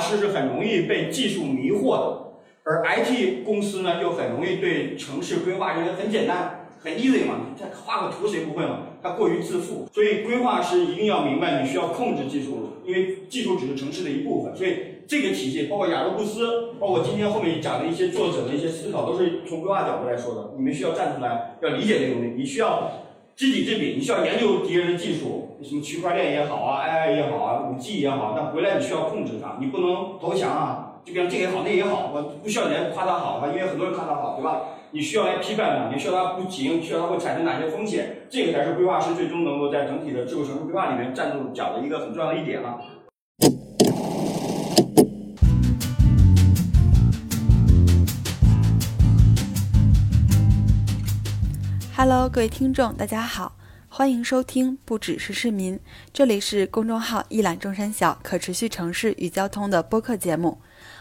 师是很容易被技术迷惑的，而 IT 公司呢又很容易对城市规划认为很简单、很 easy 嘛，你再画个图谁不会嘛？它过于自负，所以规划师一定要明白你需要控制技术，因为技术只是城市的一部分。所以这个体系，包括雅各布斯，包括今天后面讲的一些作者的一些思考，都是从规划角度来说的。你们需要站出来，要理解这个东西，你需要知己知彼，你需要研究敌人的技术，什么区块链也好啊，AI 也好啊，五 G 也好，那回来你需要控制它，你不能投降啊。就比方这个也好，那也好，我不需要你来夸它好啊，因为很多人夸它好，对吧？你需要来批判它，你需要它不行，需要它会产生哪些风险，这个才是规划师最终能够在整体的智慧城市规划里面站住脚的一个很重要的一点啊。Hello，各位听众，大家好，欢迎收听不只是市民，这里是公众号一览众山小可持续城市与交通的播客节目。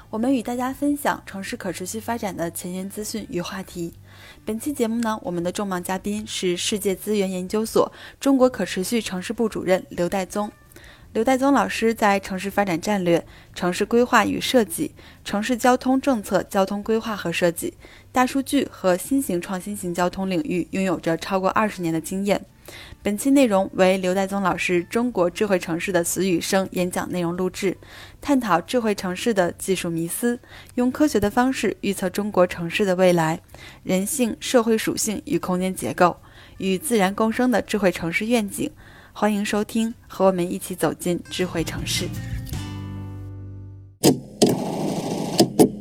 我们与大家分享城市可持续发展的前沿资讯与话题。本期节目呢，我们的重磅嘉宾是世界资源研究所中国可持续城市部主任刘代宗。刘代宗老师在城市发展战略、城市规划与设计、城市交通政策、交通规划和设计、大数据和新型创新型交通领域拥有着超过二十年的经验。本期内容为刘代宗老师《中国智慧城市的死与生》演讲内容录制，探讨智慧城市的技术迷思，用科学的方式预测中国城市的未来，人性、社会属性与空间结构，与自然共生的智慧城市愿景。欢迎收听，和我们一起走进智慧城市。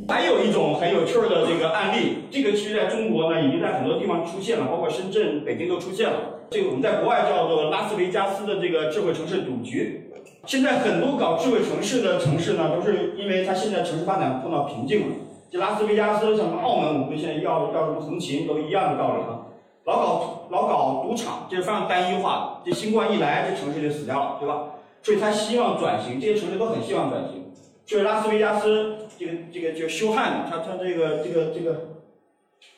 还有一种很有趣的这个案例，这个其实在中国呢，已经在很多地方出现了，包括深圳、北京都出现了。这个我们在国外叫做拉斯维加斯的这个智慧城市赌局。现在很多搞智慧城市的城市呢，都是因为它现在城市发展碰到瓶颈了。就拉斯维加斯、什么澳门，我们现在要要什么横琴，都一样的道理啊。老搞老搞赌场，这是非常单一化。这新冠一来，这城市就死掉了，对吧？所以他希望转型，这些城市都很希望转型。就是拉斯维加斯。这个这个就修汉，他他这个这个这个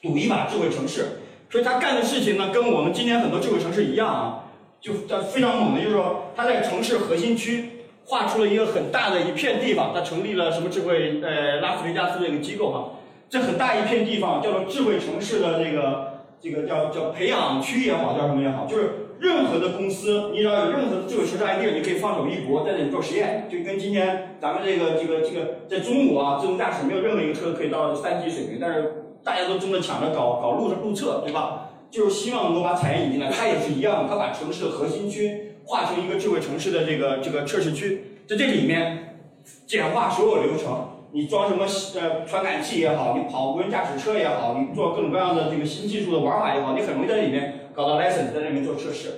赌一把智慧城市，所以他干的事情呢，跟我们今天很多智慧城市一样啊，就他非常猛的，就是说他在城市核心区画出了一个很大的一片地方，他成立了什么智慧呃拉斯维加斯这个机构哈，这很大一片地方叫做智慧城市的这个这个叫叫培养区也好，叫什么也好，就是。任何的公司，你只要有任何的智慧城市 idea，你可以放手一搏，在这里做实验，就跟今天咱们这个这个这个在中国啊，自动驾驶没有任何一个车可以到三级水平，但是大家都争着抢着搞搞路路测，对吧？就是希望能够把产业引进来。它也是一样，它把城市的核心区划成一个智慧城市的这个这个测试区，在这里面简化所有流程。你装什么呃传感器也好，你跑无人驾驶车也好，你做各种各样的这个新技术的玩法也好，你很容易在里面搞到 license，在里面做测试。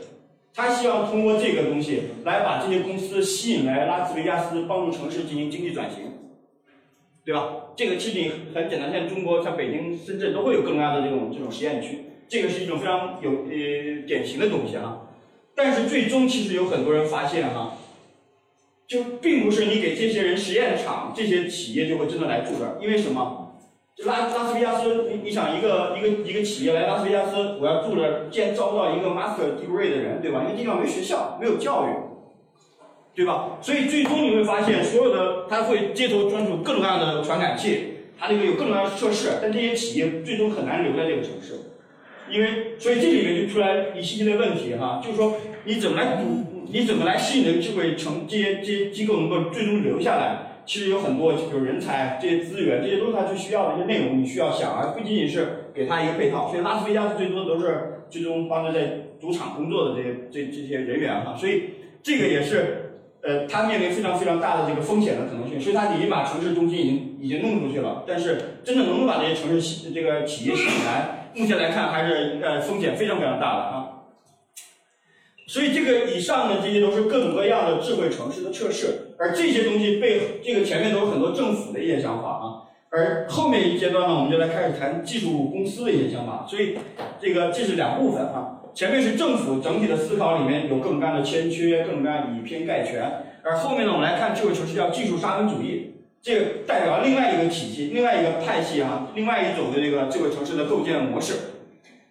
他希望通过这个东西来把这些公司吸引来拉斯维加斯，帮助城市进行经济转型，对吧？这个其实很简单，现在中国像北京、深圳都会有各种各样的这种这种实验区，这个是一种非常有呃典型的东西哈。但是最终其实有很多人发现哈。就并不是你给这些人实验场，这些企业就会真的来住这儿，因为什么？就拉拉斯维加斯，你你想一个一个一个企业来拉斯维加斯，我要住这儿，建招不到一个 master degree 的人，对吧？因为地方没学校，没有教育，对吧？所以最终你会发现，所有的他会街头专注各种各样的传感器，它那个有各种各样的设施，但这些企业最终很难留在这个城市，因为所以这里面就出来一系列问题哈，就是说你怎么来？你怎么来吸引这个智慧城这些这些机构能够最终留下来？其实有很多，比如人才、这些资源，这些都是他最需要的一些内容。你需要想，而不仅仅是给他一个配套。所以拉斯维加斯最多的都是最终帮着在赌场工作的这些这这些人员哈。所以这个也是呃，他面临非常非常大的这个风险的可能性。所以他已经把城市中心已经已经弄出去了，但是真正能不能把这些城市这个企业吸引来，目前来看还是呃风险非常非常大的啊。所以这个以上呢，这些都是各种各样的智慧城市的测试，而这些东西背这个前面都是很多政府的一些想法啊，而后面一阶段呢，我们就来开始谈技术公司的一些想法。所以这个这是两部分啊，前面是政府整体的思考里面有各种各样的欠缺，各种各样以偏概全，而后面呢，我们来看智慧城市叫技术沙文主义，这个代表另外一个体系，另外一个派系啊，另外一种的这个智慧城市的构建模式，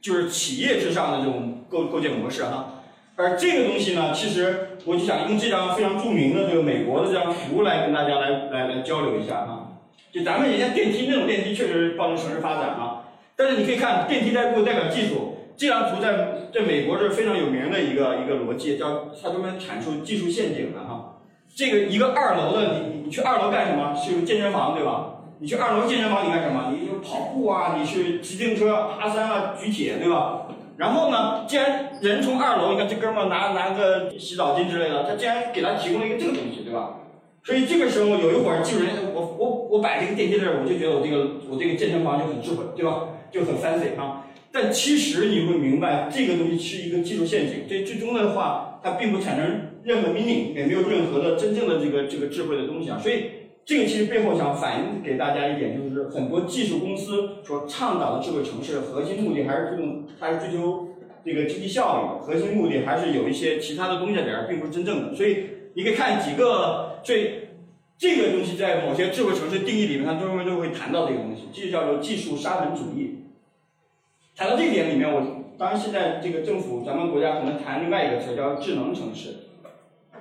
就是企业之上的这种构构建模式哈。而这个东西呢，其实我就想用这张非常著名的这个美国的这张图来跟大家来来来交流一下哈。就咱们人家电梯那种电梯确实帮助城市发展啊，但是你可以看电梯代步代表技术，这张图在在美国是非常有名的一个一个逻辑，叫它专门阐述技术陷阱的哈。这个一个二楼的你你去二楼干什么？去健身房对吧？你去二楼健身房你干什么？你就跑步啊，你去骑自行车、爬山啊、举铁对吧？然后呢，既然人从二楼，你看这哥们儿拿拿个洗澡巾之类的，他竟然给他提供了一个这个东西，对吧？所以这个时候有一会儿技术人员，我我我摆这个电梯这儿，我就觉得我这个我这个健身房就很智慧，对吧？就很 fancy 啊。但其实你会明白，这个东西是一个技术陷阱，这最终的话，它并不产生任何 meaning，也没有任何的真正的这个这个智慧的东西啊。所以这个其实背后想反映给大家一点，就是很多技术公司所倡导的智慧城市，核心目的还是注重，还是追求这个经济效益，核心目的还是有一些其他的东西在里边，并不是真正的。所以你可以看几个最这个东西在某些智慧城市定义里面，它专门都会谈到这个东西，这就叫做技术沙文主义。谈到这一点里面，我当然现在这个政府，咱们国家可能谈另外一个词叫智能城市。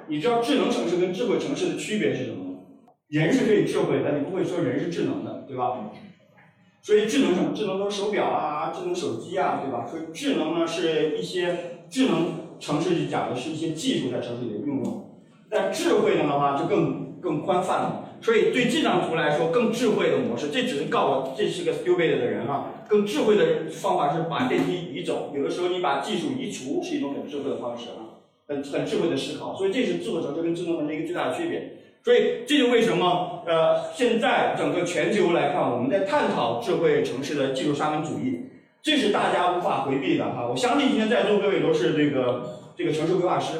你知道智能城市跟智慧城市的区别是什么？人是可以智慧，的你不会说人是智能的，对吧？所以智能什么？智能都是手表啊，智能手机啊，对吧？所以智能呢是一些智能城市里讲的是一些技术在城市里的运用，但智慧的话就更更宽泛了。所以对这张图来说，更智慧的模式，这只是告我这是个 stupid 的人啊。更智慧的方法是把电梯移走，有的时候你把技术移除是一种很智慧的方式啊，很很智慧的思考。所以这是智慧城市跟智能城市一个最大的区别。所以这就为什么呃现在整个全球来看，我们在探讨智慧城市的技术沙文主义，这是大家无法回避的哈。我相信今天在座各位都是这个这个城市规划师，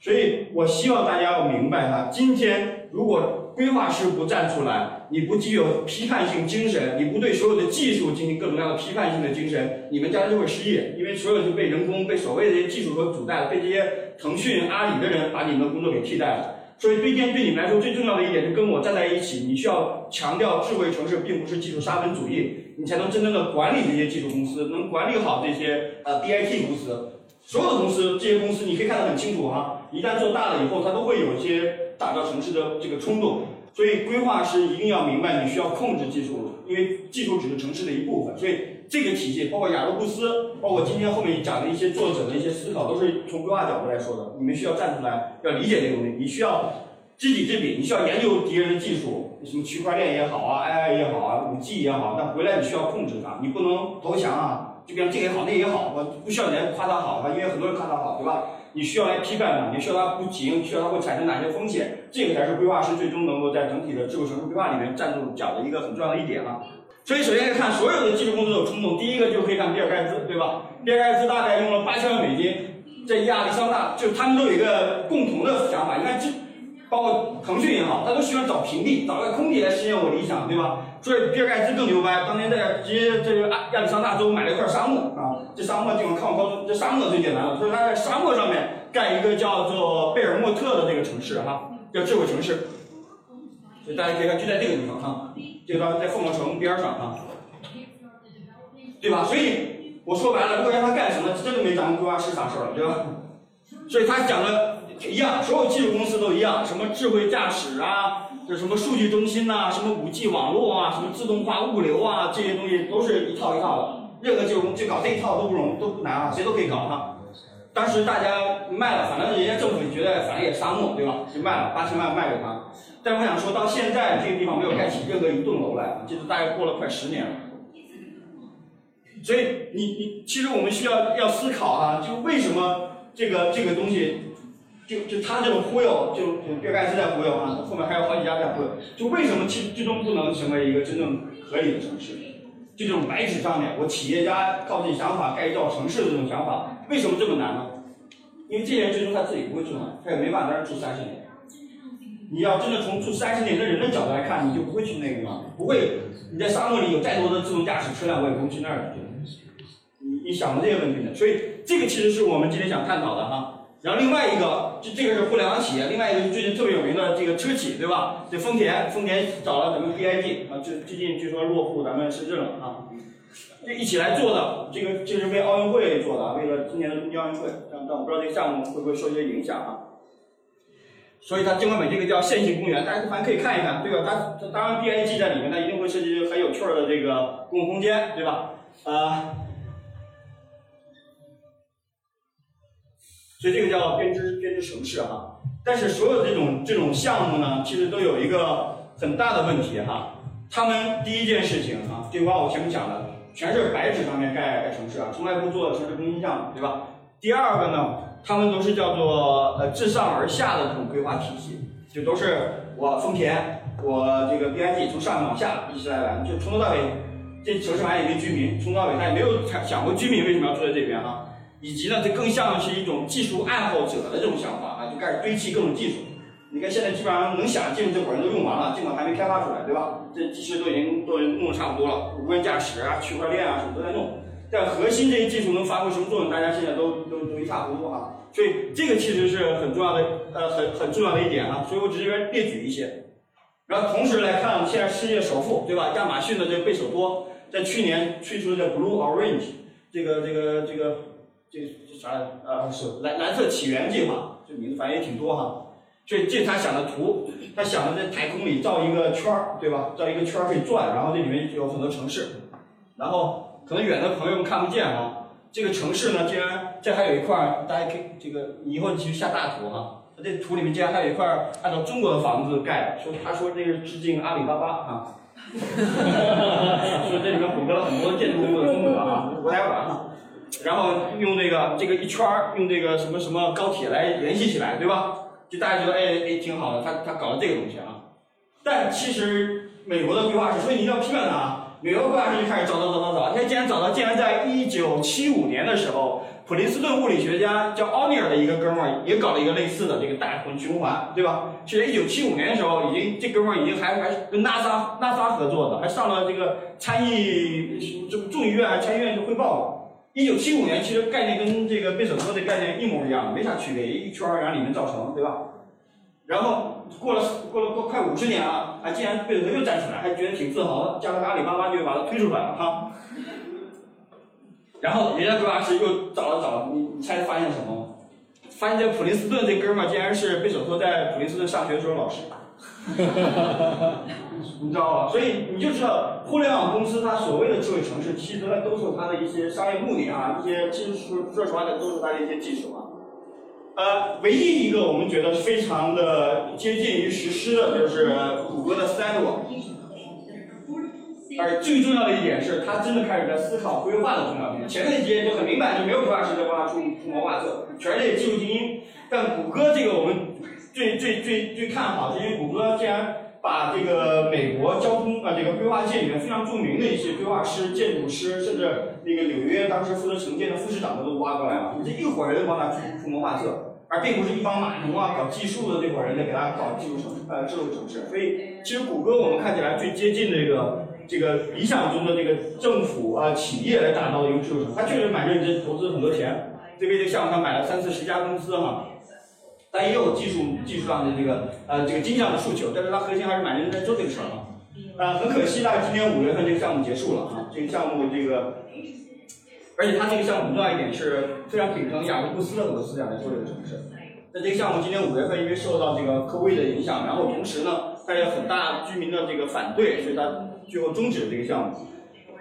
所以我希望大家要明白哈，今天如果规划师不站出来，你不具有批判性精神，你不对所有的技术进行各种各样的批判性的精神，你们将来就会失业，因为所有就被人工、被所谓的这些技术所主代了，被这些腾讯、阿里的人把你们的工作给替代了。所以，对电对你们来说最重要的一点，就跟我站在一起，你需要强调智慧城市并不是技术沙文主义，你才能真正的管理这些技术公司，能管理好这些呃 BIT 公司。所有的公司，这些公司你可以看得很清楚哈，一旦做大了以后，它都会有一些打造城市的这个冲动。所以，规划师一定要明白，你需要控制技术，因为技术只是城市的一部分。所以，这个体系，包括雅各布斯，包括今天后面讲的一些作者的一些思考，都是从规划角度来说的。你们需要站出来，要理解这个东西。你需要知己知彼，你需要研究敌人的技术，什么区块链也好啊，AI 也好啊，五 G 也好，那回来你需要控制它，你不能投降啊。就比如这个也好，那也好，我不需要人夸他好，因为很多人夸他好，对吧？你需要来批判它，你需要它不行，需要它会产生哪些风险，这个才是规划师最终能够在整体的智慧城市规划里面站住脚的一个很重要的一点啊。所以首先来看所有的技术公司都有冲动，第一个就可以看比尔盖茨，对吧？比尔盖茨大概用了八千万美金在亚利桑那，就他们都有一个共同的想法，你看这。包括腾讯也好，他都喜欢找平地，找个空地来实现我理想，对吧？所以比尔盖茨更牛掰，当年在直接这个亚亚利桑那州买了一块沙漠啊，这沙漠地方看我告诉这沙漠最简单了，所以他在沙漠上面盖一个叫做贝尔莫特的这个城市哈，叫智慧城市。所以大家可以看，就在这个地方哈，这个在凤凰城边上啊，对吧？所以我说白了，如果让他干什么，真的没咱们规划师啥事儿了，对吧？所以他讲的。一样，所有技术公司都一样，什么智慧驾驶啊，这什么数据中心呐，什么五 G 网络啊，什么自动化物流啊，这些东西都是一套一套的。任何技术公司搞这一套都不容都不难啊，谁都可以搞哈。当时大家卖了，反正人家政府觉得反正也沙漠对吧，就卖了八千万卖给他。但我想说到现在这个地方没有盖起任何一栋楼来，就是大概过了快十年了。所以你你其实我们需要要思考哈，就为什么这个这个东西。就就他这种忽悠，就就比尔盖茨在忽悠啊，后面还有好几家在忽悠。就为什么其最终不能成为一个真正合理的城市？就这种白纸上面，我企业家靠自己想法盖一座城市的这种想法，为什么这么难呢？因为这些人最终他自己不会住那，他也没办法在那住三十年。你要真的从住三十年的人的角度来看，你就不会去那个嘛，不会。你在沙漠里有再多的自动驾驶车辆，我也不会去那儿。你你想过这些问题的？所以这个其实是我们今天想探讨的哈。然后另外一个，这这个是互联网企业，另外一个是最近特别有名的这个车企，对吧？这丰田，丰田找了咱们 BIG 啊，最最近据说落户咱们深圳了啊。这一起来做的，这个这是为奥运会做的，为了今年的东京奥运会。但但我不知道这个项目会不会受一些影响啊？所以它尽管美这个叫线性公园，大家反正可以看一看，对吧？它它当然 BIG 在里面，它一定会设计很有趣的这个公共空间，对吧？呃，所以这个叫编织编织城市哈。但是所有这种这种项目呢，其实都有一个很大的问题哈。他们第一件事情啊，就把我前面讲的，全是白纸上面盖盖城市啊，从来不做城市更新项目，对吧？第二个呢，他们都是叫做呃自上而下的这种规划体系，就都是我丰田，我这个 BIG 从上往下一起来来，就从头到尾，这城市还有一个居民，从头到尾他也没有想想过居民为什么要住在这边哈，以及呢，这更像是一种技术爱好者的这种想法啊，就开始堆砌各种技术。你看现在基本上能想的技术这伙人都用完了，尽管还没开发出来，对吧？这其实都已经都弄得差不多了，无人驾驶啊、区块链啊什么都在弄，但核心这些技术能发挥什么作用，大家现在都都都一塌糊涂啊。所以这个其实是很重要的，呃，很很重要的一点啊。所以我只是列举一些。然后同时来看，现在世界首富，对吧？亚马逊的这个贝索多在去年推出的这 Blue Orange 这个这个这个这这啥啊是蓝蓝色起源计划，这名字反正也挺多哈。所以这他想的图，他想的在太空里造一个圈儿，对吧？造一个圈儿可以转，然后这里面有很多城市，然后可能远的朋友们看不见啊。这个城市呢，竟然这还有一块，大家可以这个以后你去下大图哈。这图里面竟然还有一块按照中国的房子盖的，说他说这是致敬阿里巴巴啊。说这里面混合了很多建筑物的风格啊，不太玩哈。然后用这个这个一圈儿，用这个什么什么高铁来联系起来，对吧？就大家觉得哎哎挺好的，他他搞了这个东西啊，但其实美国的规划师，所以你一定要批判他啊。美国规划师就开始找找找找找，他竟然找到，竟然在一九七五年的时候，普林斯顿物理学家叫奥尼尔的一个哥们儿也搞了一个类似的这个大混循环，对吧？其实一九七五年的时候，已经这哥们儿已经还还跟 NASA NASA 合作的，还上了这个参议众议院参议院去汇报了。一九七五年，其实概念跟这个贝索托的概念一模一样，没啥区别，一圈儿然后里面造成，对吧？然后过了过了过快五十年了，啊，竟然贝索托又站起来，还觉得挺自豪的，加了个阿里巴巴就把它推出来了哈。然后人家规划师又找了找，你你猜发现什么？发现这普林斯顿这哥们儿竟然是贝索托在普林斯顿上学的时候老师。你知道吧？所以你就知道，互联网公司它所谓的智慧城市，其实都在兜售它的一些商业目的啊，一些其实说说实话的都是它的一些技术啊。呃，唯一一个我们觉得非常的接近于实施的，就是谷歌的 Sidewalk。而最重要的一点是，它真的开始在思考规划的重要性。前面几页就很明白，就没有规划师在帮他出出谋划策，全是这些技术精英。但谷歌这个我们最最最最看好，是因为谷歌竟然。把这个美国交通啊，这个规划界里面非常著名的一些规划师、建筑师，甚至那个纽约当时负责城建的副市长都挖过来了，你这一伙人帮他出出谋划策，而并不是一帮码农啊、搞技术的这伙人在给他搞技术城呃智慧城市。所以，其实谷歌我们看起来最接近这个这个理想中的这个政府啊企业来打造的一个智慧城市，他确实蛮认真，投资很多钱，这边这个项目他买了三四十家公司哈。它也有技术技术上的这个呃这个经济上的诉求，但是它核心还是蛮认真在做这个事儿啊。呃，很可惜，大概今年五月份这个项目结束了啊。这个项目这个，而且它这个项目很重要一点是非常秉承雅各布斯的很多思想来做这个城市。那这个项目今年五月份因为受到这个科威的影响，然后同时呢，它有很大居民的这个反对，所以它最后终止了这个项目。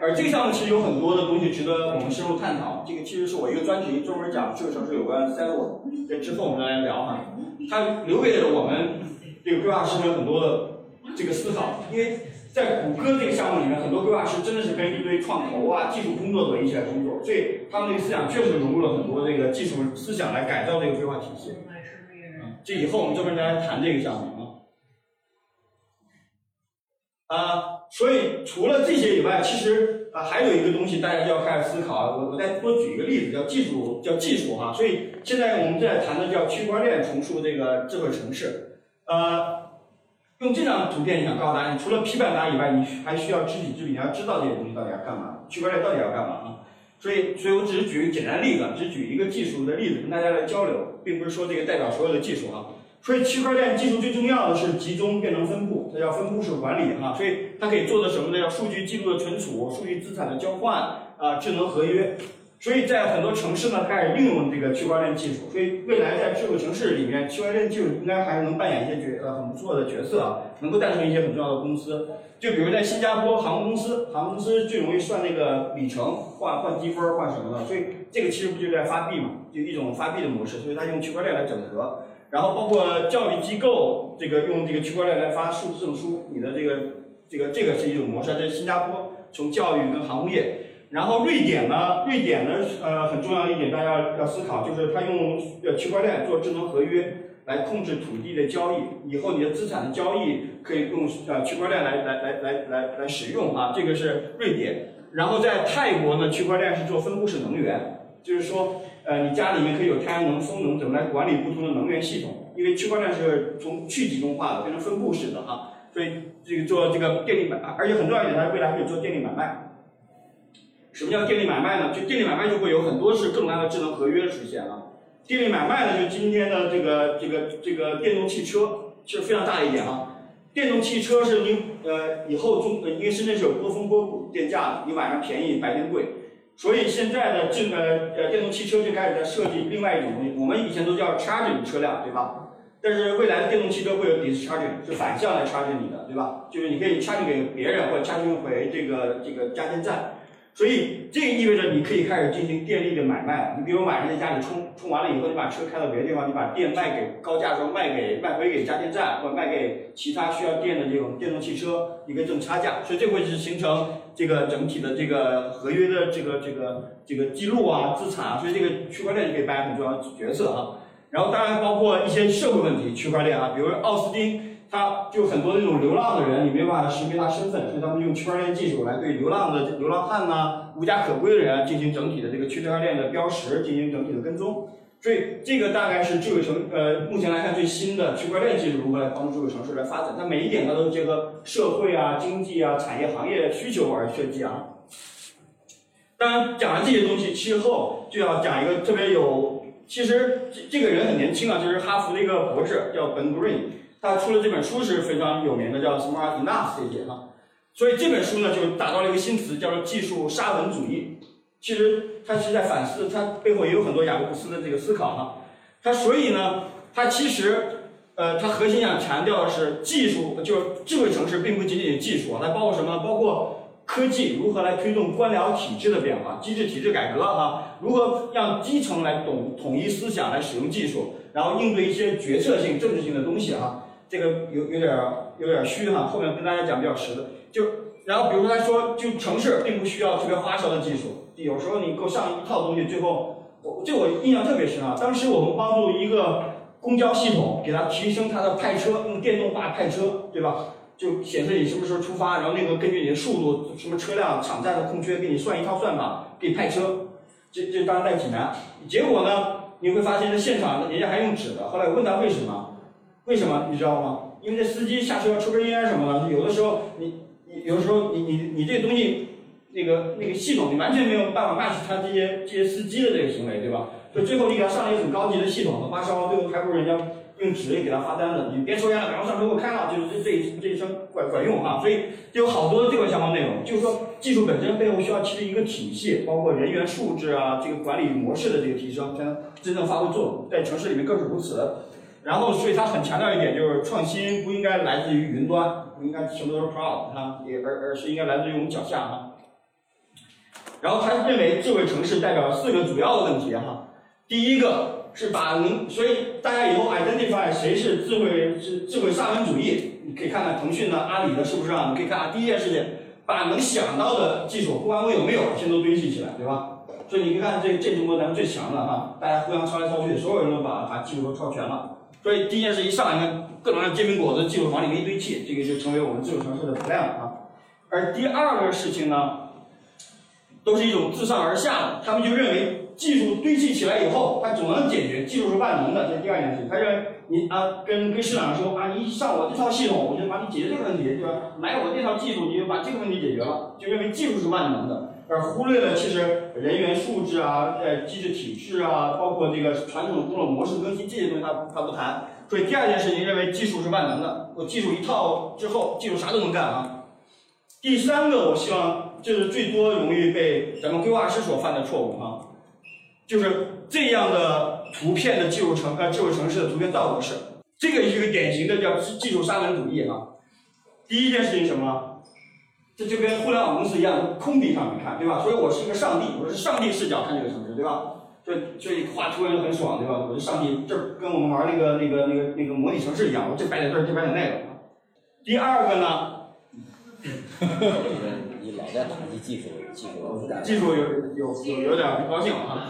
而这个项目其实有很多的东西值得我们深入探讨。这个其实是我一个专题，专门讲这个城市有关 s e t l e 这之后我们再来聊哈。它留给了我们这个规划师们很多的这个思考，因为在谷歌这个项目里面，很多规划师真的是跟一堆创投啊、技术工作者一起来工作，所以他们这个思想确实融入了很多这个技术思想来改造这个规划体系。这以后我们专门来谈这个项目啊。啊。所以除了这些以外，其实啊还有一个东西大家就要开始思考。我我再多举一个例子，叫技术，叫技术哈。所以现在我们在谈的叫区块链重塑这个智慧城市。呃，用这张图片想告诉大家，你除了批判它以外，你还需要知己知彼，你要知道这些东西到底要干嘛，区块链到底要干嘛啊？所以，所以我只是举个简单例子，只举一个技术的例子跟大家来交流，并不是说这个代表所有的技术啊。所以区块链技术最重要的是集中变成分布，它叫分布式管理哈。所以它可以做的什么呢？叫数据记录的存储、数据资产的交换啊、智能合约。所以在很多城市呢开始应用这个区块链技术。所以未来在智慧城市里面，区块链技术应该还是能扮演一些角呃很不错的角色啊，能够诞生一些很重要的公司。就比如在新加坡航空公司，航空公司最容易算那个里程换换积分换什么的，所以这个其实不就在发币嘛，就一种发币的模式，所以它用区块链来整合。然后包括教育机构，这个用这个区块链来发数字证书，你的这个这个这个是一种模式，在新加坡从教育跟航空业。然后瑞典呢，瑞典呢，呃，很重要一点大家要思考，就是它用呃区块链做智能合约来控制土地的交易，以后你的资产的交易可以用呃区块链来来来来来来使用啊，这个是瑞典。然后在泰国呢，区块链是做分布式能源，就是说。呃，你家里面可以有太阳能、风能，怎么来管理不同的能源系统？因为区块链是从去集中化的变成分布式的哈，所以这个做这个电力买卖，而且很重要一点，它未来可以做电力买卖。什么叫电力买卖呢？就电力买卖就会有很多是各种各样的智能合约出现啊。电力买卖呢，就今天的这个这个这个电动汽车，是非常大一点啊。电动汽车是你呃以后中，因为深圳是有波峰波谷电价的，你晚上便宜，白天贵。所以现在的这个呃电动汽车就开始在设计另外一种东西，我们以前都叫 charging 车辆，对吧？但是未来的电动汽车会有 discharging，是反向来 charging 你的，对吧？就是你可以 charging 给别人或者 charging 回这个这个加电站。所以这意味着你可以开始进行电力的买卖。你比如晚上在家里充充完了以后，你把车开到别的地方，你把电卖给高价时候卖给卖回给加电站，或者卖给其他需要电的这种电动汽车，你可以挣差价。所以这会是形成这个整体的这个合约的这个这个这个记录啊、资产啊。所以这个区块链就可以扮演很重要的角色啊。然后当然包括一些社会问题，区块链啊，比如奥斯汀。他就很多那种流浪的人，你没办法识别他身份，所以他们用区块链技术来对流浪的流浪汉呐、无家可归的人进行整体的这个区块链的标识，进行整体的跟踪。所以这个大概是智慧城呃，目前来看最新的区块链技术如何来帮助智慧城市来发展。它每一点它都结合社会啊、经济啊、产业行业需求而设计啊。当然讲完这些东西之后，就要讲一个特别有，其实这这个人很年轻啊，就是哈佛的一个博士，叫 Ben Green。他出了这本书是非常有名的，叫 Smart Enough 这些哈，所以这本书呢就打造了一个新词，叫做技术沙文主义。其实他是在反思，他背后也有很多雅各布斯的这个思考哈。他所以呢，他其实呃，他核心想强调的是技术，就是智慧城市并不仅仅是技术，它包括什么？包括科技如何来推动官僚体制的变化、机制体制改革哈？如何让基层来懂统一思想来使用技术，然后应对一些决策性、政治性的东西哈？这个有有点有点虚哈，后面跟大家讲比较实的。就然后比如说他说，就城市并不需要特别花哨的技术，有时候你给我上一套东西，最后我这我印象特别深啊。当时我们帮助一个公交系统，给它提升它的派车，用电动化派车，对吧？就显示你什么时候出发，然后那个根据你的速度，什么车辆场站的空缺，给你算一套算法，给你派车。这这当然在济南，结果呢，你会发现在现场人家还用纸的。后来我问他为什么？为什么你知道吗？因为这司机下车抽根烟什么的，有的时候你你有的时候你你你这东西，那个那个系统你完全没有办法 match 他这些这些司机的这个行为，对吧？所以最后你给他上了一个很高级的系统，很花哨，最后还不如人家用纸给他发单子。你别抽烟了，赶快上车给我开了，就是这这一这一声管管用哈。所以有好多的这个相关内容，就是说技术本身背后需要其实一个体系，包括人员素质啊，这个管理模式的这个提升，才能真正发挥作用。在城市里面更是如此。然后，所以他很强调一点，就是创新不应该来自于云端，不应该什么都是 cloud，哈，也而而是应该来自于我们脚下哈。然后他认为智慧城市代表四个主要的问题哈。第一个是把能，所以大家以后 identify 谁是智慧智慧沙文主义，你可以看看腾讯的、阿里的是不是啊？你可以看啊第一件事情，把能想到的技术，不管我有没有，先都堆砌起来，对吧？所以你可以看这这中国咱们最强的哈，大家互相抄来抄去，所有人都把把技术都抄全了。所以第一件事一上来，看各种各样煎饼果子技术往里面一堆砌，这个就成为我们智慧城市的 plan 啊。而第二个事情呢，都是一种自上而下的，他们就认为技术堆砌起来以后，它总能解决，技术是万能的，这是第二件事情。他认为你啊，跟跟市场上说啊，你上我这套系统，我就帮你解决这个问题，对吧？买我这套技术，你就把这个问题解决了，就认为技术是万能的。而忽略了其实人员素质啊、呃机制体制啊，包括这个传统工作模式更新这些东西，他他不谈，所以第二件事情认为技术是万能的，我技术一套之后，技术啥都能干啊。第三个，我希望就是最多容易被咱们规划师所犯的错误啊，就是这样的图片的技术城呃智慧城市的图片造模式，这个是一个典型的叫技术沙文主义啊。第一件事情什么？这就跟互联网公司一样，空地上面看，对吧？所以我是一个上帝，我是上帝视角看这个城市，对吧？所以所以画图人很爽，对吧？我是上帝，这跟我们玩那个那个那个那个模拟城市一样，我这摆点这儿，这摆点那个。第二个呢？你老在打击技术，技术技术有有有有点不高兴了啊。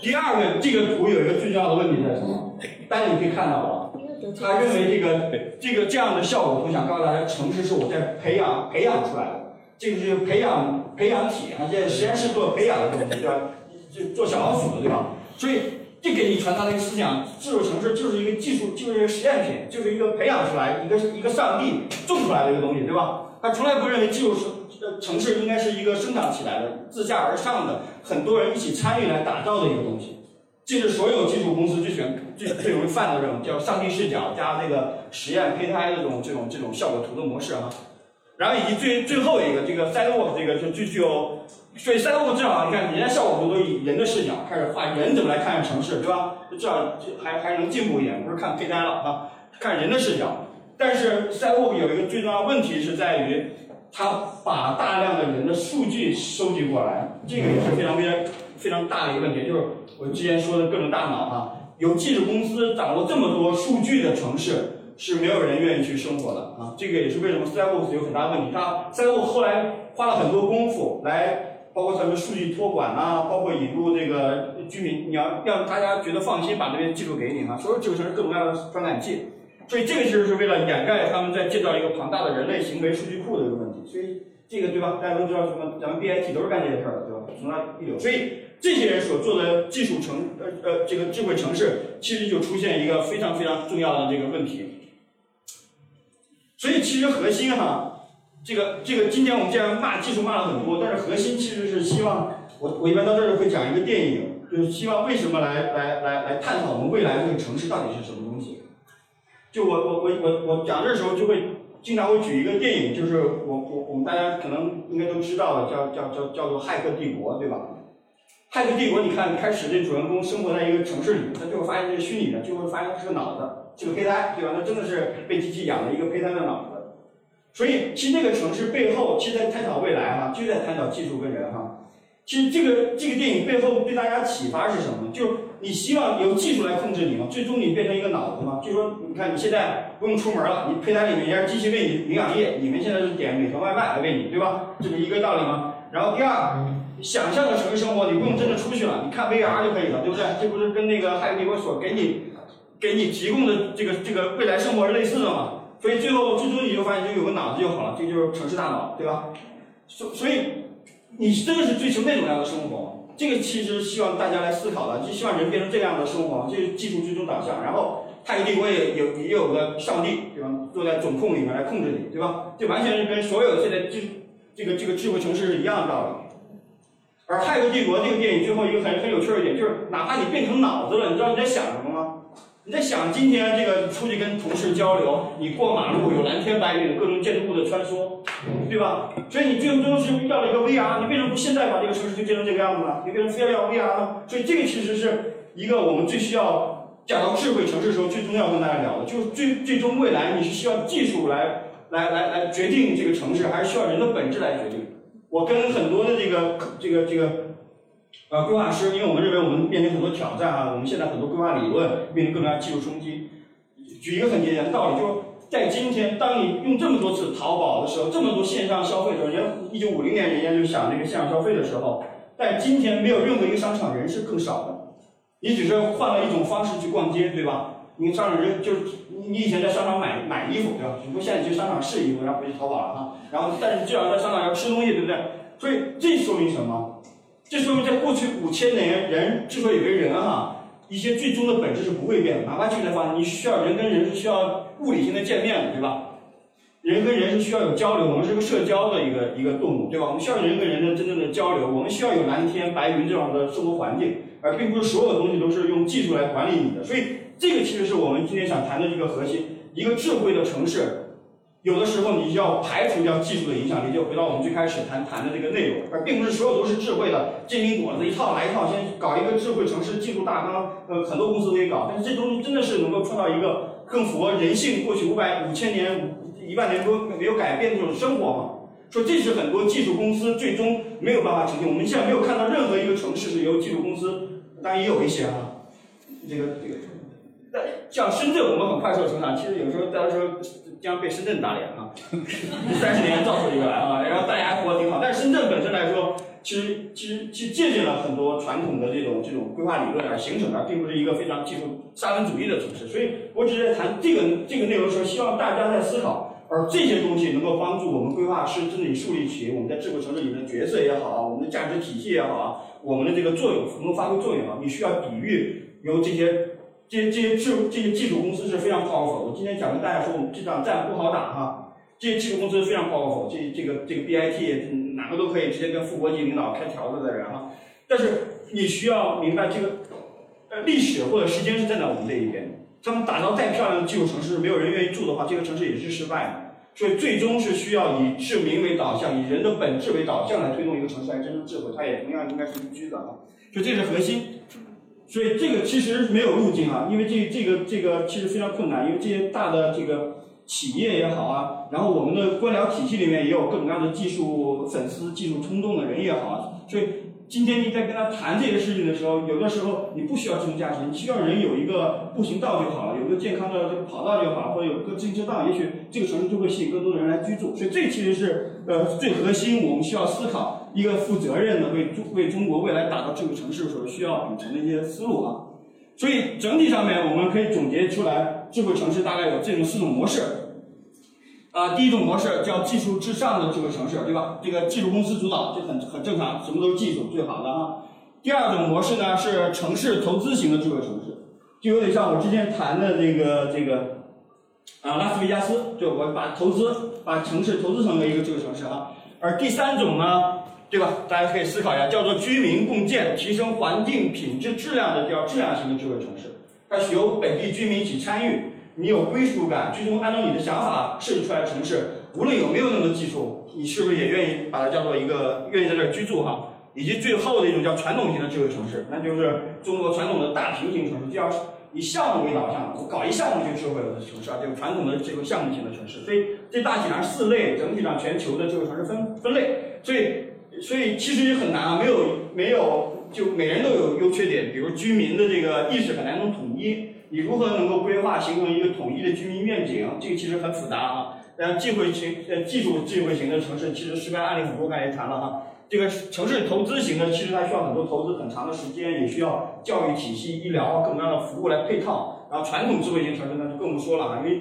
第二个，这个图有一个最重要的问题在什么？大家你可以看到啊，他认为这个这个这样的效果图想告诉大家，城市是我在培养培养出来的，这个是培养培养体啊，在实验室做培养的东西，对吧？就做小老鼠的，对吧？所以这给你传达的一个思想，智慧城市就是一个技术，就是一个实验品，就是一个培养出来一个一个上帝种出来的一个东西，对吧？他从来不认为技术是呃城市应该是一个生长起来的、自下而上的、很多人一起参与来打造的一个东西。这是所有技术公司最喜欢、最最容易犯的这种叫上帝视角加这个实验胚胎的这种这种这种效果图的模式啊。然后以及最最后一个这个 sidewalk 这个是最具有，所以 sidewalk 至少你看人家效果图都以人的视角开始画人怎么来看城市，对吧？至少还还能进步一点，不是看胚胎了啊，看人的视角。但是 sidewalk 有一个最重要问题是在于，他把大量的人的数据收集过来，这个也是非常非常非常大的一个问题，就是我之前说的各种大脑啊，有技术公司掌握这么多数据的城市。是没有人愿意去生活的啊，这个也是为什么 Skybox 有很大的问题。它 Skybox 后来花了很多功夫来，包括咱们数据托管啊，包括引入这个居民，你要让大家觉得放心，把这边技术给你啊，所有这个是各种各样的传感器。所以这个其实是为了掩盖他们在建造一个庞大的人类行为数据库的一个问题。所以这个对吧？大家都知道什么？咱们 BIT 都是干这些事儿的，对吧？从那一流。所以这些人所做的技术城呃呃这个智慧城市，其实就出现一个非常非常重要的这个问题。所以其实核心哈，这个这个今天我们既然骂技术骂了很多，但是核心其实是希望我我一般到这儿会讲一个电影，就是希望为什么来来来来探讨我们未来这个城市到底是什么东西。就我我我我我讲这时候就会经常会举一个电影，就是我我我们大家可能应该都知道的，叫叫叫叫做《骇客帝国》，对吧？《骇客帝国》你看开始这主人公生活在一个城市里，他最后发现这是虚拟的，最后发现是个脑子。是个胚胎，对吧？那真的是被机器养了一个胚胎的脑子。所以，其实这个城市背后，其实在探讨未来哈，就在探讨技术跟人哈。其实这个这个电影背后对大家启发是什么？就是你希望由技术来控制你吗？最终你变成一个脑子吗？就是说，你看你现在不用出门了，你胚胎里面也是机器喂你营养液，你们现在是点美团外卖来喂你，对吧？这不一个道理吗？然后第二，想象的城市生活，你不用真的出去了，你看 VR 就可以了，对不对？这不是跟那个海底国所给你。给你提供的这个这个未来生活是类似的嘛？所以最后最终你就发现就有个脑子就好了，这就是城市大脑，对吧？所所以你真的是追求那种样的生活，这个其实希望大家来思考的，就希望人变成这样的生活，这是技术最终导向。然后太阳帝国也有也有个上帝，对吧？坐在总控里面来控制你，对吧？这完全是跟所有现在智这个这个智慧城市是一样的道理。而骇客帝国这个电影最后一个很很有趣的一点就是，哪怕你变成脑子了，你知道你在想什么？你在想今天这个出去跟同事交流，你过马路有蓝天白云，各种建筑物的穿梭，对吧？所以你最终是遇到了一个 VR，你为什么不现在把这个城市就建成这个样子呢？你为什么非要要 VR 呢？所以这个其实是一个我们最需要讲到智慧城市的时候最重要跟大家聊的，就是最最终未来你是需要技术来来来来决定这个城市，还是需要人的本质来决定？我跟很多的这个这个这个。呃，规划师，因为我们认为我们面临很多挑战啊，我们现在很多规划理论面临各种各样技术冲击。举一个很简单的道理，就是在今天，当你用这么多次淘宝的时候，这么多线上消费的时候，人家一九五零年人家就想这个线上消费的时候，但今天没有任何一个商场人是更少的，你只是换了一种方式去逛街，对吧？你商场人就是你以前在商场买买衣服，对吧？只不现在去商场试衣服，然后回去淘宝了哈。然后，但是至少在商场要吃东西，对不对？所以这说明什么？这说明，在过去五千年，人之所以为人哈，一些最终的本质是不会变的。哪怕现在发生，你需要人跟人是需要物理性的见面的，对吧？人跟人是需要有交流，我们是个社交的一个一个动物，对吧？我们需要人跟人的真正的交流，我们需要有蓝天白云这样的生活环境，而并不是所有东西都是用技术来管理你的。所以这个其实是我们今天想谈的这个核心，一个智慧的城市。有的时候你就要排除掉技术的影响力，就回到我们最开始谈谈的这个内容，而并不是所有都是智慧的煎饼果子一套来一套，先搞一个智慧城市技术大纲，呃，很多公司都可以搞，但是这东西真的是能够创造一个更符合人性过去五百五千年、一万年多没有改变的这种生活吗？说这是很多技术公司最终没有办法呈现。我们现在没有看到任何一个城市是由技术公司，当然也有一些啊，这个这个，在像深圳，我们很快速的成长，其实有时候大家说。将被深圳打脸啊！三十年造出一个来啊，然后大家活得挺好。但是深圳本身来说，其实其实其实借鉴了很多传统的这种这种规划理论啊形成的，并不是一个非常技术沙文主义的城市。所以我只是在谈这个这个内容的时候，希望大家在思考，而这些东西能够帮助我们规划师真正树立起我们在智慧城市里的角色也好啊，我们的价值体系也好啊，我们的这个作用能够发挥作用啊。你需要抵御由这些。这些这些智这些技术公司是非常 powerful。我今天想跟大家说，我们这场战不好打哈。这些技术公司非常 powerful。这这个这个 BIT 哪个都可以直接跟副国级领导开条子的人哈。但是你需要明白这个呃历史或者时间是站在我们这一边的。他们打造再漂亮的技术城市，没有人愿意住的话，这个城市也是失败的。所以最终是需要以市民为导向，以人的本质为导向来推动一个城市来真正智慧。它也同样应该是宜居的啊。所以这是核心。所以这个其实没有路径啊，因为这这个这个其实非常困难，因为这些大的这个企业也好啊，然后我们的官僚体系里面也有各种各样的技术粉丝、技术冲动的人也好啊，所以。今天你在跟他谈这些事情的时候，有的时候你不需要自动驾驶，你需要人有一个步行道就好了，有个健康的这个跑道就好，或者有个自行车道，也许这个城市就会吸引更多的人来居住。所以这其实是呃最核心，我们需要思考一个负责任的为中为中国未来打造智慧城市所需要秉承的一些思路啊。所以整体上面我们可以总结出来，智慧城市大概有这种四种模式。啊，第一种模式叫技术至上的智慧城市，对吧？这个技术公司主导，这很很正常，什么都是技术最好的哈。第二种模式呢是城市投资型的智慧城市，就有点像我之前谈的这个这个啊拉斯维加斯，就我把投资把城市投资成为一个智慧城市哈。而第三种呢，对吧？大家可以思考一下，叫做居民共建，提升环境品质质量的叫质量型的智慧城市，它是由本地居民一起参与。你有归属感，最终按照你的想法设计出来的城市，无论有没有那么多技术，你是不是也愿意把它叫做一个愿意在这儿居住哈？以及最后的一种叫传统型的智慧城市，那就是中国传统的大平行城市，就要以项目为导向，搞一项目就智慧的城市啊，这个传统的这个项目型的城市。所以这大体上四类，整体上全球的智慧城市分分类。所以所以其实也很难啊，没有没有就每人都有优缺点，比如居民的这个意识很难能统一。你如何能够规划形成一个统一的居民愿景？这个其实很复杂啊。然后智慧型呃技术智慧型的城市，其实失败案例很多，刚才也谈了哈。这个城市投资型的，其实它需要很多投资，很长的时间，也需要教育体系、医疗啊各种各样的服务来配套。然后传统智慧型城市呢就更不说了啊，因为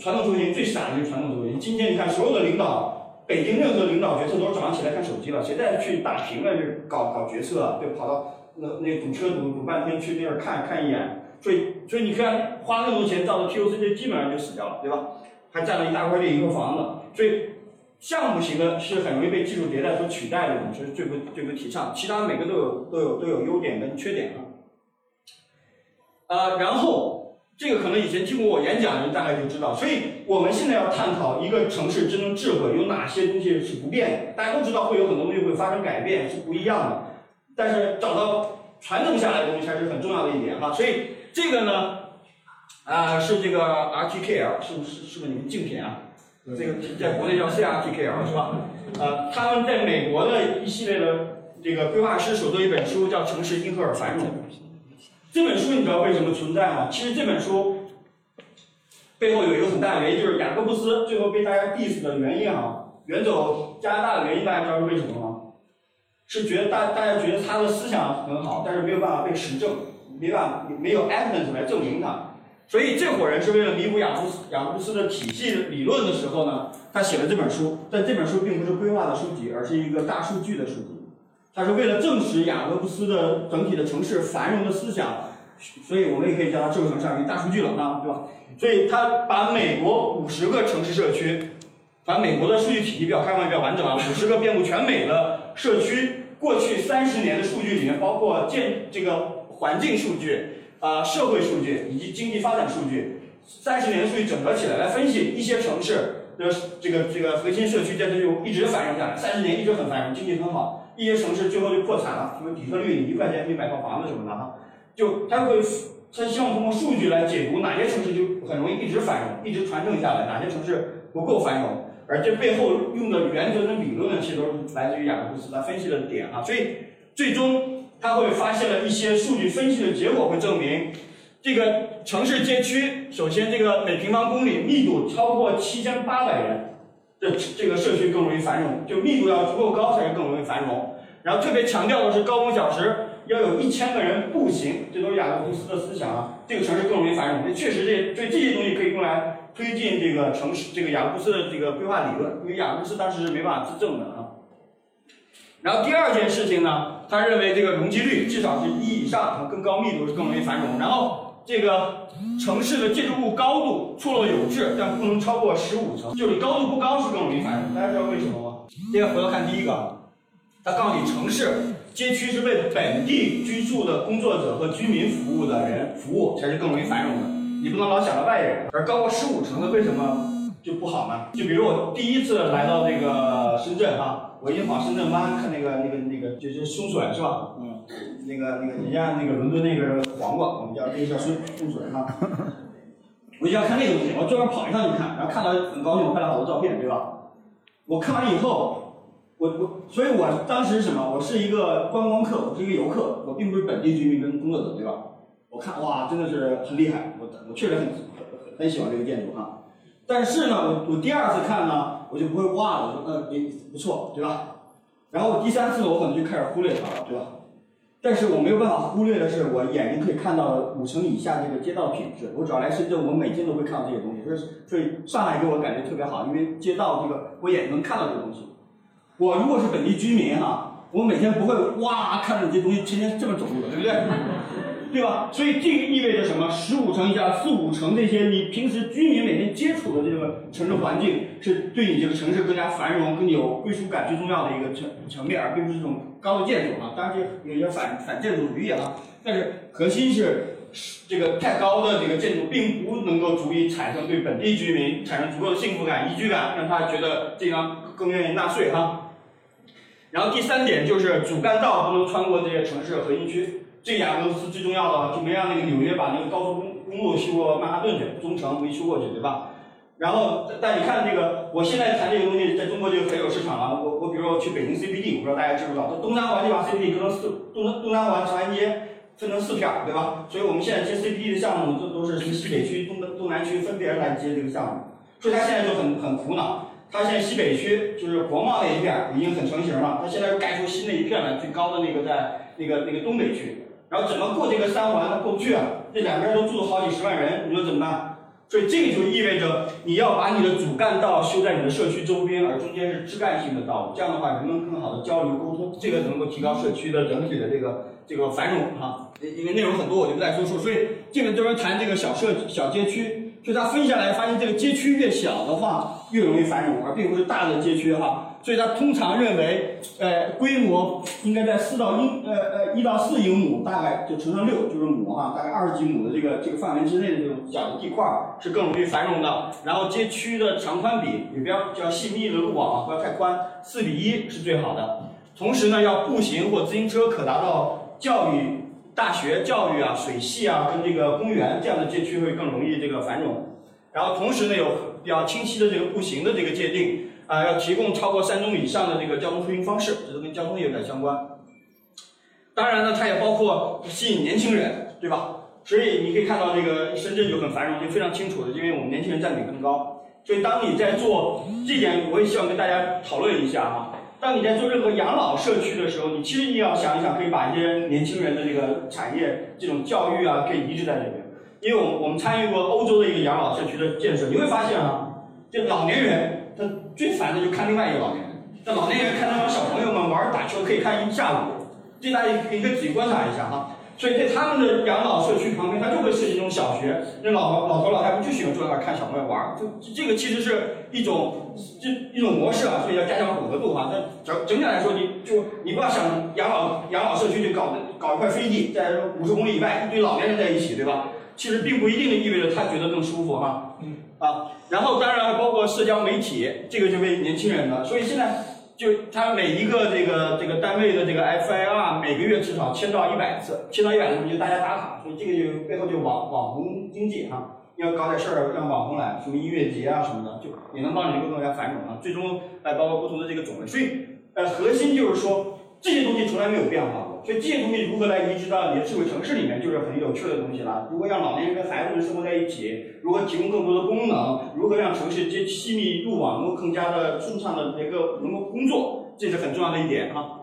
传统智慧型最傻的就是传统智慧型。今天你看所有的领导，北京任何领导决策都是早上起来看手机了，谁再去打平了就搞搞决策，就跑到那那堵车堵堵半天去那儿看看一眼。所以，所以你看，花那么多钱造的 T O C 这基本上就死掉了，对吧？还占了一大块地一个房子。所以，项目型的是很容易被技术迭代所取代的，我们是最不最不提倡。其他每个都有都有都有优点跟缺点啊。呃，然后这个可能以前听过我演讲的人大概就知道。所以我们现在要探讨一个城市真正智慧有哪些东西是不变的。大家都知道会有很多东西会发生改变，是不一样的。但是找到传承下来的东西才是很重要的一点哈。所以。这个呢，啊，是这个 RTKL，是不是是不是你们竞品啊？这个在国内叫 CRTKL 是吧？呃，他们在美国的一系列的这个规划师手做一本书叫《城市因何而繁荣》。这本书你知道为什么存在吗？其实这本书背后有一个很大的原因，就是雅各布斯最后被大家 diss 的原因啊，远走加拿大的原因，大家知道是为什么吗？是觉得大大家觉得他的思想很好，但是没有办法被实证。没办法，没有 evidence 来证明他，所以这伙人是为了弥补雅布斯雅各布斯的体系理论的时候呢，他写了这本书。但这本书并不是规划的书籍，而是一个大数据的书籍。他是为了证实雅各布斯的整体的城市繁荣的思想，所以我们也可以叫它智慧城市，大数据了啊，对吧？所以他把美国五十个城市社区，把美国的数据体系比较开放、比较完整啊，五十个遍布全美的社区，过去三十年的数据里面，包括建这个环境数据啊、社会数据以及经济发展数据，三十年的数据整合起来来分析一些城市的这个这个核心社区建设就一直繁荣下来，三十年一直很繁荣，经济很好，一些城市最后就破产了，什么底特律你一块钱可以买套房子什么的哈，就他会。他希望通过数据来解读哪些城市就很容易一直繁荣，一直传承下来，哪些城市不够繁荣。而这背后用的原则跟理论呢，其实都是来自于雅各布斯他分析的点啊。所以最终他会发现了一些数据分析的结果，会证明这个城市街区，首先这个每平方公里密度超过七千八百人，这这个社区更容易繁荣，就密度要足够高才是更容易繁荣。然后特别强调的是高峰小时。要有一千个人步行，这都是雅各布斯的思想啊。这个城市更容易繁荣，这确实这所以这些东西可以用来推进这个城市这个雅各布斯的这个规划理论，因为雅各布斯当时是没办法自证的啊。然后第二件事情呢，他认为这个容积率至少是一以上，更高密度是更容易繁荣。然后这个城市的建筑物高度错落有致，但不能超过十五层，就是高度不高是更容易繁荣。大家知道为什么吗？这个回头看第一个，他告诉你城市。街区是为本地居住的工作者和居民服务的人服务，才是更容易繁荣的。你不能老想着外人。而高过十五层的为什么就不好呢？就比如我第一次来到那个深圳哈，我一往深圳湾看那个那个那个就是松水是吧？嗯，那个那个人家那个伦敦那个黄瓜，我们叫那个叫松松水哈。我就要看那个东西，我专门跑一趟去看，然后看到很高兴，我拍了好多照片，对吧？我看完以后。我我，所以我当时什么？我是一个观光客，我是一个游客，我并不是本地居民跟工作者，对吧？我看哇，真的是很厉害，我我确实很很很喜欢这个建筑哈。但是呢，我我第二次看呢，我就不会哇了，我说呃也不错，对吧？然后第三次，我可能就开始忽略它了，对吧？但是我没有办法忽略的是，我眼睛可以看到五层以下这个街道品质。我只要来深圳，我每天都会看到这些东西，所以所以上海给我感觉特别好，因为街道这个我眼睛能看到这个东西。我如果是本地居民哈，我每天不会哇看着这些东西天天这么走路的，对不对？对吧？所以这个意味着什么？十五层以下、四五层这些你平时居民每天接触的这个城市环境，是对你这个城市更加繁荣、更有归属感最重要的一个层层面，而并不是这种高的建筑啊。当然这有些反反建筑主义啊，但是核心是这个太高的这个建筑并不能够足以产生对本地居民产生足够的幸福感、宜居感，让他觉得这样更愿意纳税哈。然后第三点就是主干道不能穿过这些城市核心区，这雅各布斯最重要的就没让那个纽约把那个高速公公路修过曼哈顿去，中城没修过去，对吧？然后但你看这个，我现在谈这个东西在中国就很有市场了。我我比如说去北京 CBD，我不知道大家知不知道，东三环就把 CBD 分成四东东三环长安街分成四片儿，对吧？所以我们现在接 CBD 的项目都都是什么西北区、东东南区分别来接这个项目，所以他现在就很很苦恼。它现在西北区就是国贸那一片已经很成型了，它现在盖出新的一片来，最高的那个在那个那个东北区，然后怎么过这个三环过不去啊？这两边都住好几十万人，你说怎么办？所以这个就意味着你要把你的主干道修在你的社区周边，而中间是枝干性的道路，这样的话人们更好的交流沟通，这个能够提高社区的整体的这个这个繁荣哈。因为内容很多，我就不再赘述。所以这个专门谈这个小社小街区。就他分下来发现，这个街区越小的话，越容易繁荣，而并不是大的街区哈。所以他通常认为，呃，规模应该在四到一，呃呃一到四英亩，大概就乘上六就是亩哈，大概二十几亩的这个这个范围之内的这种小的地块是更容易繁荣的。然后街区的长宽比也不要较细密的路网不要太宽，四比一是最好的。同时呢，要步行或自行车可达到教育。大学教育啊，水系啊，跟这个公园这样的街区会更容易这个繁荣。然后同时呢，有比较清晰的这个步行的这个界定啊，要提供超过三种以上的这个交通出行方式，这都跟交通业有点相关。当然呢，它也包括吸引年轻人，对吧？所以你可以看到这个深圳就很繁荣，就非常清楚的，因为我们年轻人占比更高。所以当你在做这点，我也希望跟大家讨论一下哈。当你在做任何养老社区的时候，你其实你要想一想，可以把一些年轻人的这个产业、这种教育啊，可以移植在里面。因为我我们参与过欧洲的一个养老社区的建设，你会发现啊，这老年人最烦的就看另外一个老年人。那老年人看那帮小朋友们玩打球，可以看一下午。这大家可以仔细观察一下哈。所以在他们的养老社区旁边，他就会设计这种小学，那老老头老太太就喜欢坐在那儿看小朋友玩儿，就这个其实是一种这一种模式啊，所以要加强混合度哈。那整整体来说，你就你不要想养老养老社区就搞搞一块飞地，在五十公里以外一堆老年人在一起，对吧？其实并不一定意味着他觉得更舒服哈。嗯啊，然后当然还包括社交媒体，这个就为年轻人的，所以现在。就他每一个这个这个单位的这个 FIR 每个月至少签到一百次，签到一百次就大家打卡，所以这个就背后就网网红经济哈，要搞点事儿让网红来，什么音乐节啊什么的，就也能帮你这个更加繁荣啊。最终哎，包括不同的这个种类，所以呃核心就是说这些东西从来没有变化。所以这些东西如何来移植到你的智慧城市里面，就是很有趣的东西了。如何让老年人跟孩子们生活在一起？如何提供更多的功能？如何让城市接亲密入网，能够更加的顺畅的一个能够工作？这是很重要的一点啊。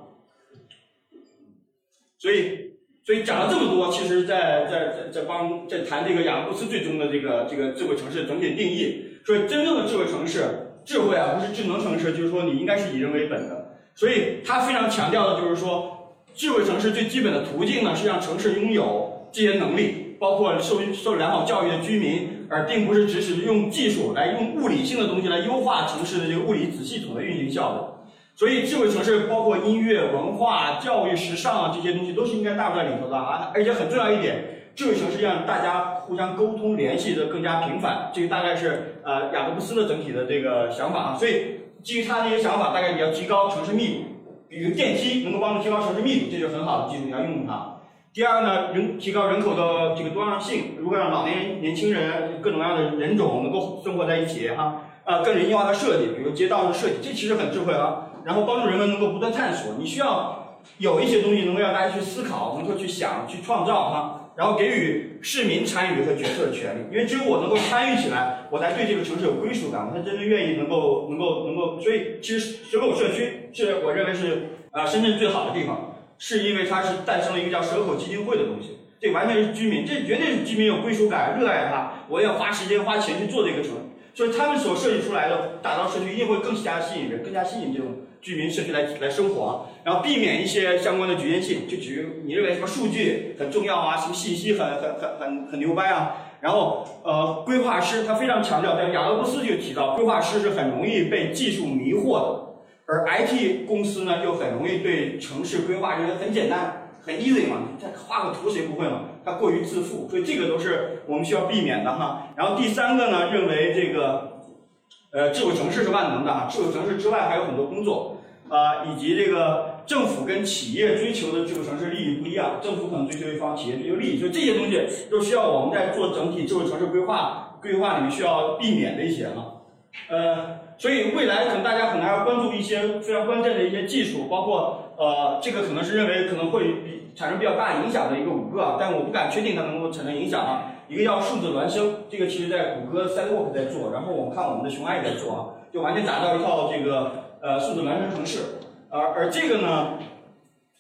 所以，所以讲了这么多，其实在在在在帮在谈这个雅布斯最终的这个这个智慧城市整体定义。所以，真正的智慧城市，智慧啊，不是智能城市，就是说你应该是以人为本的。所以，他非常强调的就是说。智慧城市最基本的途径呢，是让城市拥有这些能力，包括受受良好教育的居民，而并不是只是用技术来用物理性的东西来优化城市的这个物理子系统的运行效果。所以，智慧城市包括音乐、文化、教育、时尚啊这些东西都是应该纳入在里头的啊。而且很重要一点，智慧城市让大家互相沟通联系的更加频繁。这个大概是呃雅各布斯的整体的这个想法啊。所以，基于他这些想法，大概你要提高城市密度。比如电梯能够帮助提高城市密度，这就是很好的技术，你要用它。第二个呢，人提高人口的这个多样性，如果让老年人、年轻人各种各样的人种能够生活在一起，哈，啊，更人性化的设计，比如街道的设计，这其实很智慧啊。然后帮助人们能够不断探索，你需要有一些东西能够让大家去思考，能够去想、去创造，哈。然后给予市民参与和决策的权利，因为只有我能够参与起来，我才对这个城市有归属感，我才真正愿意能够能够能够。所以，其实蛇口社区是我认为是啊深圳最好的地方，是因为它是诞生了一个叫蛇口基金会的东西，这完全是居民，这绝对是居民有归属感，热爱它，我要花时间花钱去做这个城，所以他们所设计出来的打造社区一定会更加吸引人，更加吸引这种。居民社区来来生活，然后避免一些相关的局限性，就举你认为什么数据很重要啊，什么信息很很很很很牛掰啊，然后呃，规划师他非常强调，在雅各布斯就提到，规划师是很容易被技术迷惑的，而 IT 公司呢又很容易对城市规划认为很简单，很 easy 嘛，你再画个图谁不会嘛？他过于自负，所以这个都是我们需要避免的哈。然后第三个呢，认为这个。呃，智慧城市是万能的啊，智慧城市之外还有很多工作，啊，以及这个政府跟企业追求的智慧城市利益不一样，政府可能追求一方，企业追求利益，所以这些东西都需要我们在做整体智慧城市规划规划里面需要避免的一些啊，呃，所以未来可能大家可能还要关注一些非常关键的一些技术，包括呃，这个可能是认为可能会产生比较大影响的一个五个，但我不敢确定它能够产生影响啊。一个叫数字孪生，这个其实在谷歌 Sidewalk 在做，然后我们看我们的雄爱在做啊，就完全打造一套这个呃数字孪生城市，而而这个呢，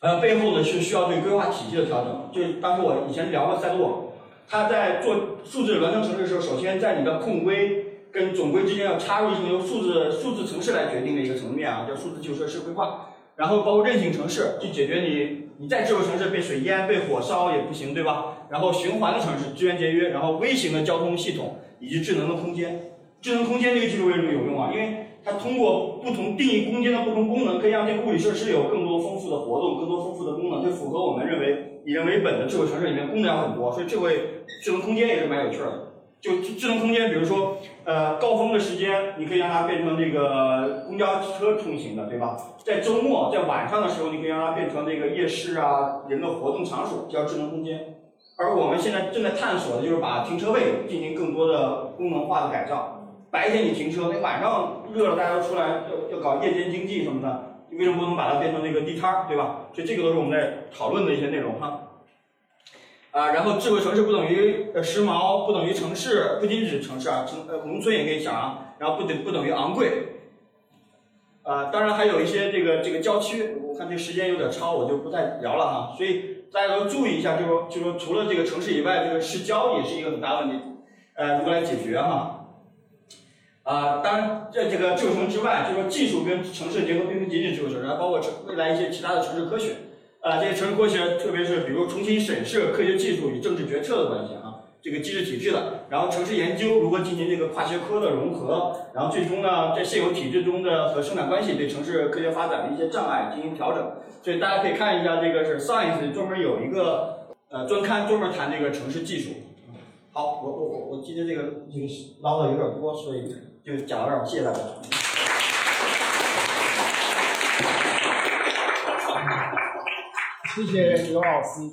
呃背后呢是需要对规划体系的调整。就当时我以前聊过 Sidewalk，他在做数字孪生城市的时候，首先在你的控规跟总规之间要插入一层由数字数字城市来决定的一个层面啊，叫数字基础设施规划。然后包括韧性城市，去解决你你在这座城市被水淹、被火烧也不行，对吧？然后循环的城市，资源节约，然后微型的交通系统以及智能的空间。智能空间这个技术为什么有用啊？因为它通过不同定义空间的不同功能，可以让这个物理设施有更多丰富的活动、更多丰富的功能，就符合我们认为以人为本的智慧城市里面功能要很多，所以智慧智能空间也是蛮有趣的。就智能空间，比如说，呃，高峰的时间，你可以让它变成这个公交车通行的，对吧？在周末，在晚上的时候，你可以让它变成这个夜市啊，人的活动场所，叫智能空间。而我们现在正在探索的就是把停车位进行更多的功能化的改造。白天你停车，那晚上热了，大家都出来要要搞夜间经济什么的，你为什么不能把它变成那个地摊儿，对吧？所以这个都是我们在讨论的一些内容哈。啊，然后智慧城市不等于呃时髦，不等于城市，不仅指城市啊，城呃农村也可以想啊，然后不等不等于昂贵，啊，当然还有一些这个这个郊区，我看这时间有点超，我就不再聊了哈，所以大家都注意一下，就说就说除了这个城市以外，这个市郊也是一个很大问题，呃，如何来解决哈？啊，当然在这个旧城之外，就说技术跟城市结合并不仅仅智慧城市，还包括城未来一些其他的城市科学。呃，这些城市科学，特别是比如重新审视科学技术与政治决策的关系啊，这个机制体制的，然后城市研究如何进行这个跨学科的融合，然后最终呢，在现有体制中的和生产关系对城市科学发展的一些障碍进行调整。所以大家可以看一下，这个是上一次专门有一个呃专刊，专门谈这个城市技术。好，我我我我今天这个这个唠的有点多，所以就讲到这儿，谢谢大家。谢谢刘老师。